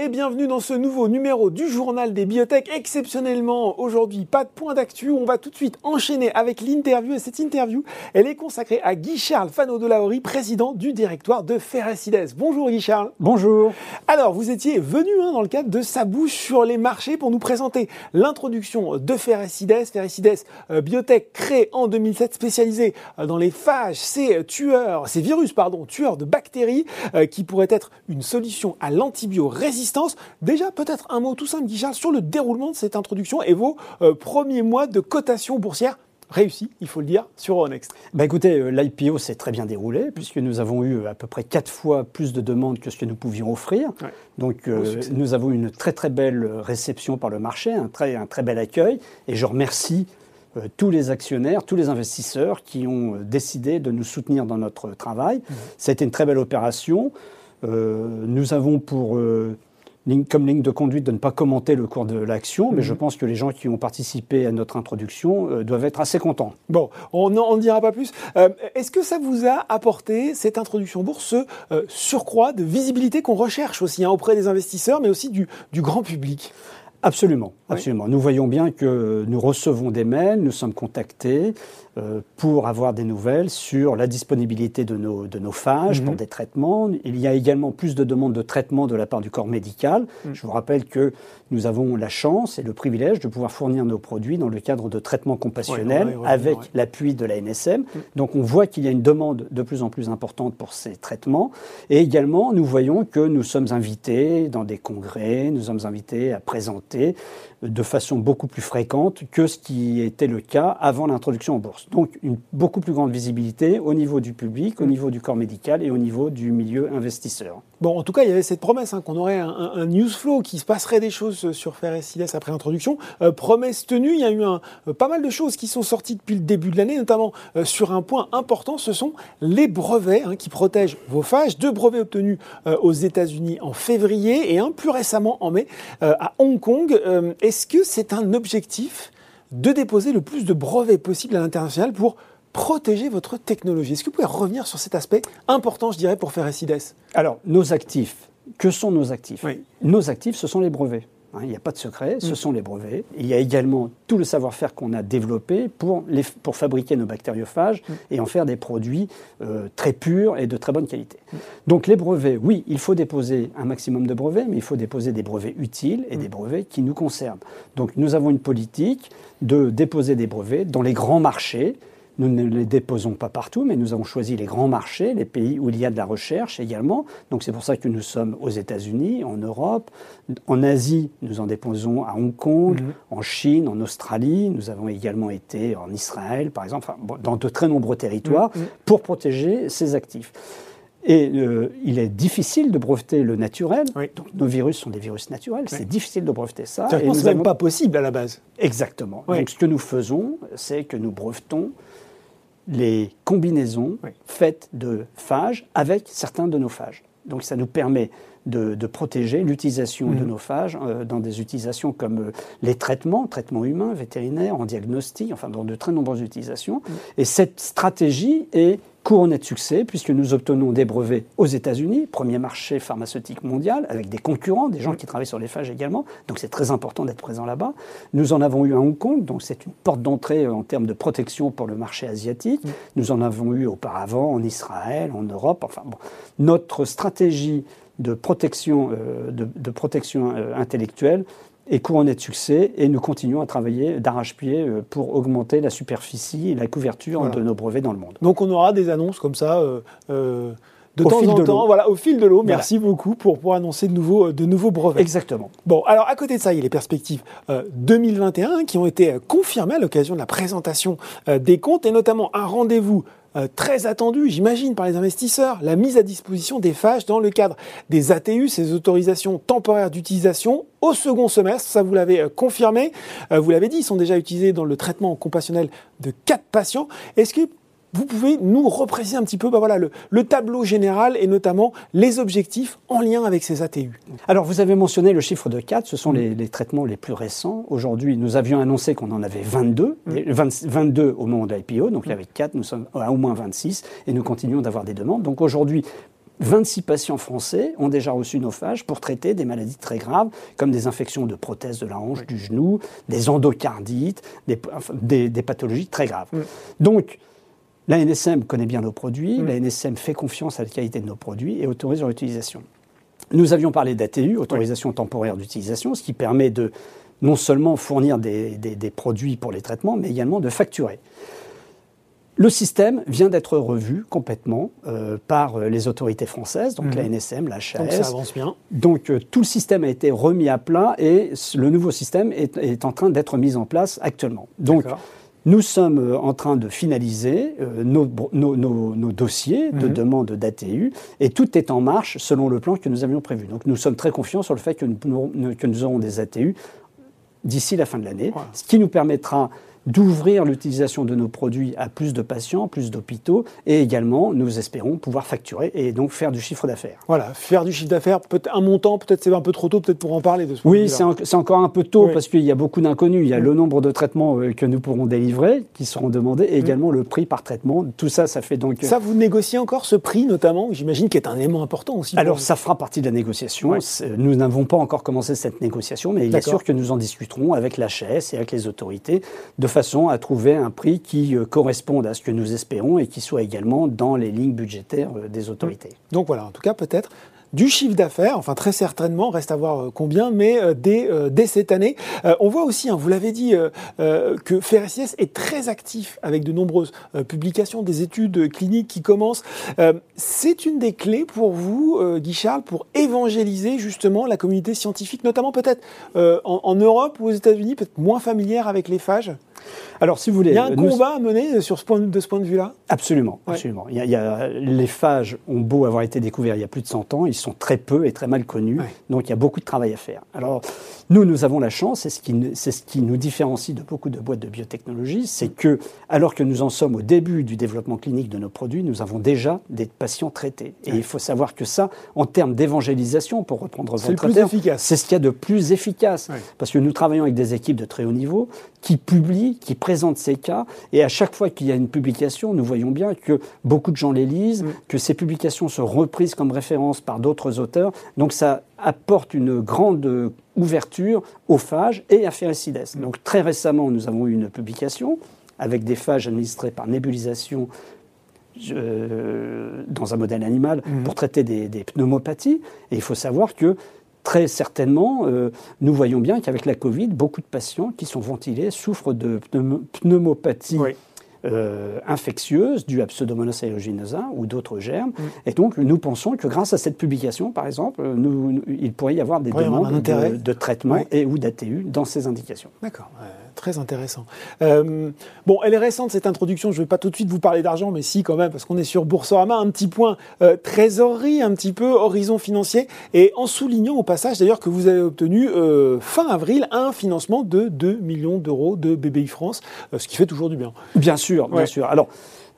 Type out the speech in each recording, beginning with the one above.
et bienvenue dans ce nouveau numéro du journal des biotech. Exceptionnellement, aujourd'hui, pas de point d'actu. On va tout de suite enchaîner avec l'interview. Et cette interview, elle est consacrée à Guy-Charles Fano de président du directoire de Ferrecides. Bonjour Guy-Charles. Bonjour. Alors, vous étiez venu hein, dans le cadre de sa bouche sur les marchés pour nous présenter l'introduction de Ferrecides. Ferrecides, euh, biotech créée en 2007, spécialisée euh, dans les phages, ces tueurs, ces virus, pardon, tueurs de bactéries, euh, qui pourraient être une solution à l'antibiorésistance. Déjà, peut-être un mot tout simple, Guichard, sur le déroulement de cette introduction et vos euh, premiers mois de cotation boursière réussi, il faut le dire, sur Euronext bah Écoutez, euh, l'IPO s'est très bien déroulé, puisque nous avons eu à peu près quatre fois plus de demandes que ce que nous pouvions offrir. Donc euh, nous avons eu une très très belle réception par le marché, un très, un très bel accueil, et je remercie tous les actionnaires, tous les investisseurs qui ont décidé de nous soutenir dans notre travail. Mmh. Ça a été une très belle opération. Euh, nous avons pour euh, comme ligne de conduite de ne pas commenter le cours de l'action, mais je mhm. pense que les gens qui ont participé à notre introduction euh, doivent être assez contents. Bon, on n'en dira pas plus. Est-ce que ça vous a apporté, cette introduction bourse, ce surcroît de visibilité qu'on recherche aussi hein, auprès des investisseurs, mais aussi du, du grand public? Absolument, absolument. Nous voyons bien que nous recevons des mails, nous sommes contactés euh, pour avoir des nouvelles sur la disponibilité de nos, de nos phages pour mhm. des traitements. Il y a également plus de demandes de traitement de la part du corps médical. Mhm. Je vous rappelle que nous avons la chance et le privilège de pouvoir fournir nos produits dans le cadre de traitements compassionnels avec l'appui de la NSM. Mhm. Donc on voit qu'il y a une demande de plus en plus importante pour ces traitements. Et également, nous voyons que nous sommes invités dans des congrès, nous sommes invités à présenter de façon beaucoup plus fréquente que ce qui était le cas avant l'introduction en bourse. Donc une beaucoup plus grande visibilité au niveau du public, au mm. niveau du corps médical et au niveau du milieu investisseur. Bon, en tout cas, il y avait cette promesse hein, qu'on aurait un, news flow, qui se passerait des choses sur Ferrecides après l'introduction. Euh, promesse tenue, il y a eu un, euh, pas mal de choses qui sont sorties depuis le début de l'année, notamment euh, sur un point important, ce sont les brevets hein, qui protègent vos phages. Deux brevets obtenus aux États-Unis en février et un plus récemment en mai à Hong Kong. Euh, est-ce que c'est un objectif de déposer le plus de brevets possible à l'international pour protéger votre technologie. Est-ce que vous pouvez revenir sur cet aspect important, je dirais, pour faire SIDES Alors, nos actifs, que sont nos actifs? Nos actifs, ce sont les brevets. Hein, il n'y a pas de secret, ce mm. sont les brevets. Il y a également tout le savoir-faire qu'on a développé pour, les, pour fabriquer nos bactériophages mm. et en faire des produits euh, très purs et de très bonne qualité. Mm. Donc les brevets, oui, il faut déposer un maximum de brevets, mais il faut déposer des brevets utiles et des brevets qui nous concernent. Donc nous avons une politique de déposer des brevets dans les grands marchés nous ne les déposons pas partout, mais nous avons choisi les grands marchés, les pays où il y a de la recherche également. Donc c'est pour ça que nous sommes aux États-Unis, en Europe, en Asie, nous en déposons à Hong Kong, mhm. en Chine, en Australie. Nous avons également été en Israël, par exemple, dans de très nombreux territoires, mhm. pour protéger ces actifs. Et euh, il est difficile de breveter le naturel. Donc, nos virus sont des virus naturels. C'est difficile de breveter ça. C'est même pas possible à la base. Exactement. Donc, ce que nous faisons, c'est que nous brevetons les combinaisons faites de phages avec certains de nos phages. Donc ça nous permet de, protéger l'utilisation de mmh. nos phages euh, dans des utilisations comme euh, les traitements, traitements humains, vétérinaires, en diagnostic, enfin dans de très nombreuses utilisations. Mmh. Et cette stratégie est couronné de succès puisque nous obtenons des brevets aux États-Unis, premier marché pharmaceutique mondial, avec des concurrents, des gens qui travaillent sur les phages également. Donc c'est très important d'être présent là-bas. Nous en avons eu à Hong Kong, donc c'est une porte d'entrée en termes de protection pour le marché asiatique. Nous en avons eu auparavant en Israël, en Europe. Enfin bon, notre stratégie de protection, euh, de, protection euh, intellectuelle est couronné de succès et nous continuons à travailler d'arrache-pied euh, pour augmenter la superficie et la couverture de nos brevets dans le monde. Donc on aura des annonces comme ça euh, euh, de temps en temps, voilà, au fil de l'eau. Merci beaucoup pour, pour annoncer de nouveaux, de nouveaux brevets. Exactement. Bon, alors à côté de ça, il y a les perspectives 2021 qui ont été confirmées à l'occasion de la présentation des comptes et notamment un rendez-vous euh, très attendu, j'imagine, par les investisseurs, la mise à disposition des phages dans le cadre des ATU, ces autorisations temporaires d'utilisation, au second semestre. Ça, vous l'avez euh, confirmé. Euh, vous l'avez dit, ils sont déjà utilisés dans le traitement compassionnel de 4 patients. Est-ce que vous pouvez nous repréciser un petit peu bah voilà, le, tableau général et notamment les objectifs en lien avec ces ATU Alors, vous avez mentionné le chiffre de 4, ce sont les, traitements les plus récents. Aujourd'hui, nous avions annoncé qu'on en avait 22, 22 au moment de l'IPO, donc il y avait 4, nous sommes à au moins 26 et nous continuons d'avoir des demandes. Donc aujourd'hui, 26 patients français ont déjà reçu nos phages pour traiter des maladies très graves, comme des infections de prothèses de la hanche, du genou, des endocardites, des, des, pathologies très graves. Donc, la NSM connaît bien nos produits, la NSM fait confiance à la qualité de nos produits et autorise leur utilisation. Nous avions parlé d'ATU, autorisation temporaire d'utilisation, ce qui permet de non seulement fournir des, produits pour les traitements, mais également de facturer. Le système vient d'être revu complètement euh, par les autorités françaises, donc la NSM, la HAS. Donc ça avance bien. Donc euh, tout le système a été remis à plat et le nouveau système est, en train d'être mis en place actuellement. Donc nous sommes euh, en train de finaliser nos, dossiers de mhm. demande d'ATU et tout est en marche selon le plan que nous avions prévu. Donc nous sommes très confiants sur le fait que nous, que nous aurons des ATU d'ici la fin de l'année, ce qui nous permettra d'ouvrir l'utilisation de nos produits à plus de patients, plus d'hôpitaux, et également, nous espérons pouvoir facturer et donc faire du chiffre d'affaires. Voilà, faire du chiffre d'affaires, peut-être un montant, peut-être c'est un peu trop tôt, peut-être pour en parler de ce Oui, c'est encore un peu tôt parce qu'il y a beaucoup d'inconnus. Il y a le nombre de traitements euh, que nous pourrons délivrer, qui seront demandés, et également le prix par traitement. Tout ça, ça fait donc. Ça, vous négociez encore ce prix, notamment, j'imagine, qui est un élément important aussi. Alors, ça fera partie de la négociation. Nous n'avons pas encore commencé cette négociation, mais il est sûr que nous en discuterons avec l'HS et avec les autorités de façon à trouver un prix qui euh, corresponde à ce que nous espérons et qui soit également dans les lignes budgétaires euh, des autorités. Donc voilà, en tout cas peut-être du chiffre d'affaires, enfin très certainement, reste à voir euh, combien, mais dès, dès, cette année. on voit aussi, hein, vous l'avez dit, que Ferresies est très actif avec de nombreuses publications, des études cliniques qui commencent. C'est une des clés pour vous, Guy Charles, pour évangéliser justement la communauté scientifique, notamment peut-être en, en, Europe ou aux États-Unis, peut-être moins familière avec les phages? Alors, si vous voulez. Il y a un combat à mener sur ce point, de ce point de vue-là? Absolument, absolument. Il y, a, les phages ont beau avoir été découverts il y a plus de 100 ans, ils sont très peu et très mal connus, donc il y a beaucoup de travail à faire. Alors, nous, nous avons la chance, c'est ce, qui, c'est ce qui nous différencie de beaucoup de boîtes de biotechnologie, c'est que, alors que nous en sommes au début du développement clinique de nos produits, nous avons déjà des patients traités. Et il faut savoir que ça, en termes d'évangélisation, pour reprendre votre terme, c'est ce qu'il y a de plus efficace. Parce que nous travaillons avec des équipes de très haut niveau qui publient, qui présentent ces cas, et à chaque fois qu'il y a une publication, nous voyons bien que beaucoup de gens les lisent, mm. que ces publications sont reprises comme référence par d'autres auteurs, donc ça apporte une grande ouverture aux phages et à Ferricides. Mm. Donc très récemment, nous avons eu une publication avec des phages administrées par nébulisation euh, dans un modèle animal mm. pour traiter des, des, pneumopathies. Et il faut savoir que très certainement, euh, nous voyons bien qu'avec la Covid, beaucoup de patients qui sont ventilés souffrent de pneumopathie. Euh, infectieuses dues à Pseudomonas aeruginosa ou d'autres germes. Mm. Et donc, nous pensons que grâce à cette publication, par exemple, nous, il pourrait y avoir des demandes de, traitement et ou d'ATU dans ces indications. D'accord. Très intéressant. Euh, bon, elle est récente cette introduction. Je ne vais pas tout de suite vous parler d'argent, mais si quand même, parce qu'on est sur Boursorama. Un petit point euh, trésorerie, un petit peu horizon financier, et en soulignant au passage d'ailleurs que vous avez obtenu euh, fin avril un financement de 2 millions d'euros de BBI France, ce qui fait toujours du bien. Bien sûr, bien sûr. Alors.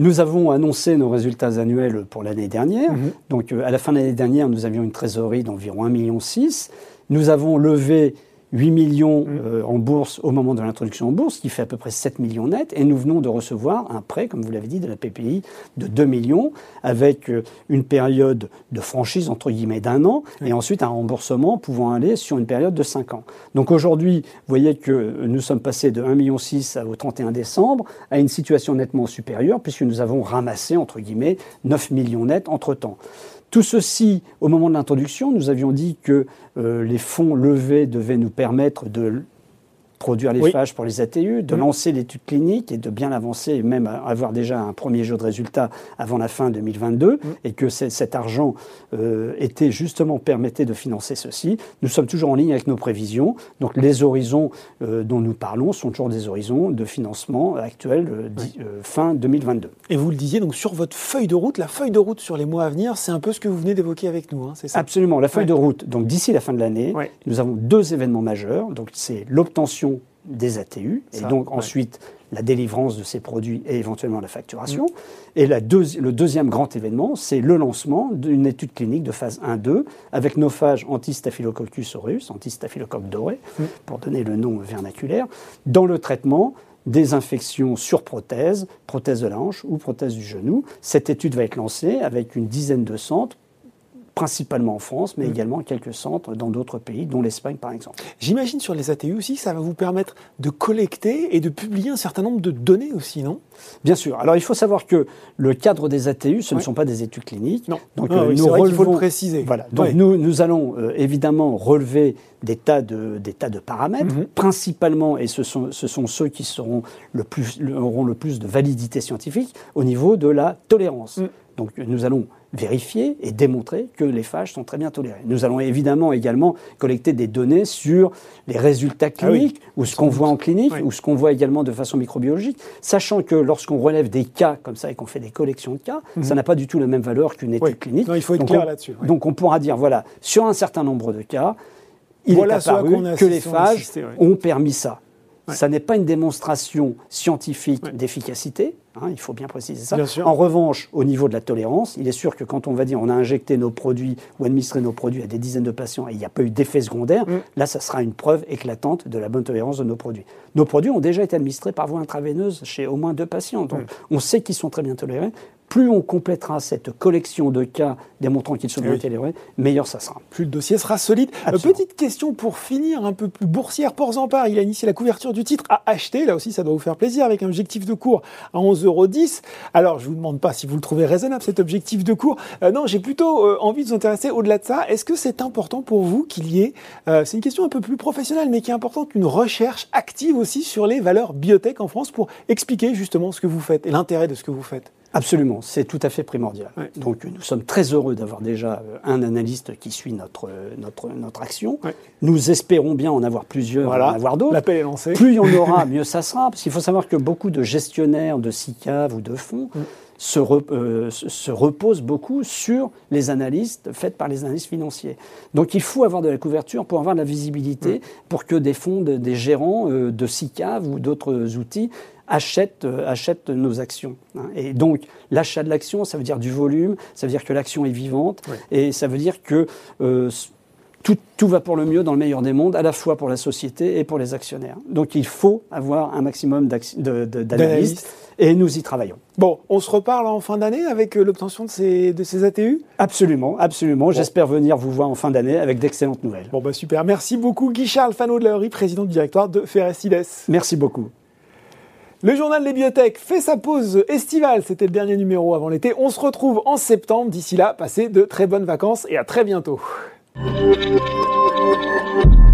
Nous avons annoncé nos résultats annuels pour l'année dernière. Mhm. Donc, à la fin de l'année dernière, nous avions une trésorerie d'environ 1,6 million. Nous avons levé 8 millions mm. euh, en bourse au moment de l'introduction en bourse, ce qui fait à peu près 7 millions net. Et nous venons de recevoir un prêt, comme vous l'avez dit, de la PPI de 2 millions, avec euh, une période de franchise, entre guillemets, d'un an, et ensuite un remboursement pouvant aller sur une période de 5 ans. Donc aujourd'hui, vous voyez que nous sommes passés de 1,6 million au 31 décembre à une situation nettement supérieure, puisque nous avons ramassé, entre guillemets, 9 millions net entre-temps. Tout ceci, au moment de l'introduction, nous avions dit que euh, les fonds levés devaient nous permettre de produire les phages pour les ATU, de mm. lancer l'étude clinique et de bien avancer, et même avoir déjà un premier jeu de résultats avant la fin 2022, mm. et que cet argent euh, était justement permettait de financer ceci. Nous sommes toujours en ligne avec nos prévisions. Donc les horizons euh, dont nous parlons sont toujours des horizons de financement actuels euh, fin 2022. Et vous le disiez, donc sur votre feuille de route, la feuille de route sur les mois à venir, c'est un peu ce que vous venez d'évoquer avec nous, hein, c'est ça? Absolument, la feuille de route. Donc d'ici la fin de l'année, nous avons deux événements majeurs. Donc c'est l'obtention des ATU, et donc ensuite la délivrance de ces produits et éventuellement la facturation. Mm. Et la le deuxième grand événement, c'est le lancement d'une étude clinique de phase 1-2 avec nos phages anti-Staphylococcus aureus, anti-staphylocoque doré, mm. pour donner le nom vernaculaire, dans le traitement des infections sur prothèse, prothèse de la hanche ou prothèse du genou. Cette étude va être lancée avec une dizaine de centres principalement en France, mais mm. également quelques centres dans d'autres pays, dont l'Espagne par exemple. J'imagine sur les ATU aussi, ça va vous permettre de collecter et de publier un certain nombre de données aussi, non? Bien sûr. Alors il faut savoir que le cadre des ATU, ce ne sont pas des études cliniques. Non. Donc ah, nous relevons, il faut le préciser. Voilà. Donc nous, nous allons euh, évidemment relever des tas de, des tas de paramètres, mhm. principalement, et ce sont, ce sont ceux qui seront le plus, auront le plus de validité scientifique au niveau de la tolérance. Mm. Donc nous allons vérifier et démontrer que les phages sont très bien tolérés. Nous allons évidemment également collecter des données sur les résultats ah cliniques, ou ce qu'on voit en clinique, ou ce qu'on voit également de façon microbiologique, sachant que lorsqu'on relève des cas comme ça et qu'on fait des collections de cas, mhm. ça n'a pas du tout la même valeur qu'une étude clinique. il faut être clair là-dessus. Donc on pourra dire, voilà, sur un certain nombre de cas, il est apparu que les phages ont permis ça. Ça n'est pas une démonstration scientifique d'efficacité, hein, il faut bien préciser ça. en revanche, au niveau de la tolérance, il est sûr que quand on va dire on a injecté nos produits ou administré nos produits à des dizaines de patients et il n'y a pas eu d'effet secondaire, mm. là, ça sera une preuve éclatante de la bonne tolérance de nos produits. Nos produits ont déjà été administrés par voie intraveineuse chez au moins deux patients, donc mm. on sait qu'ils sont très bien tolérés plus on complétera cette collection de cas démontrant qu'ils sont bien tolérés, meilleur ça sera. Plus le dossier sera solide. Euh, petite question pour finir, un peu plus boursière. Ports-en-Part, il a initié la couverture du titre à acheter. Là aussi, ça doit vous faire plaisir avec un objectif de cours à 11,10 euros. Alors, je ne vous demande pas si vous le trouvez raisonnable, cet objectif de cours. Euh, non, j'ai plutôt euh, envie de vous intéresser au-delà de ça. Est-ce que c'est important pour vous qu'il y ait, c'est une question un peu plus professionnelle, mais qui est importante, une recherche active aussi sur les valeurs biotech en France pour expliquer justement ce que vous faites et l'intérêt de ce que vous faites? Absolument, c'est tout à fait primordial. Donc nous sommes très heureux d'avoir déjà euh, un analyste qui suit notre, euh, notre, notre action. Nous espérons bien en avoir plusieurs, voilà. en avoir d'autres. L'appel est lancé. Plus il y en aura, mieux ça sera. Parce qu'il faut savoir que beaucoup de gestionnaires de SICAV ou de fonds se, euh, se, reposent beaucoup sur les analystes faites par les analystes financiers. Donc il faut avoir de la couverture pour avoir de la visibilité, pour que des fonds, des gérants de SICAV ou d'autres outils achètent, euh, achètent nos actions. Hein. Et donc, l'achat de l'action, ça veut dire du volume, ça veut dire que l'action est vivante, et ça veut dire que euh, tout, tout, va pour le mieux dans le meilleur des mondes, à la fois pour la société et pour les actionnaires. Donc, il faut avoir un maximum d'analystes, et nous y travaillons. Bon, on se reparle en fin d'année avec euh, l'obtention de ces, de ces ATU Absolument, absolument. J'espère venir vous voir en fin d'année avec d'excellentes nouvelles. Bon, bah super. Merci beaucoup, Guy Charles Fano de la président du directoire de Ferrestides. Merci beaucoup. Le journal des biotech fait sa pause estivale. C'était le dernier numéro avant l'été. On se retrouve en septembre. D'ici là, passez de très bonnes vacances et à très bientôt. Thank you.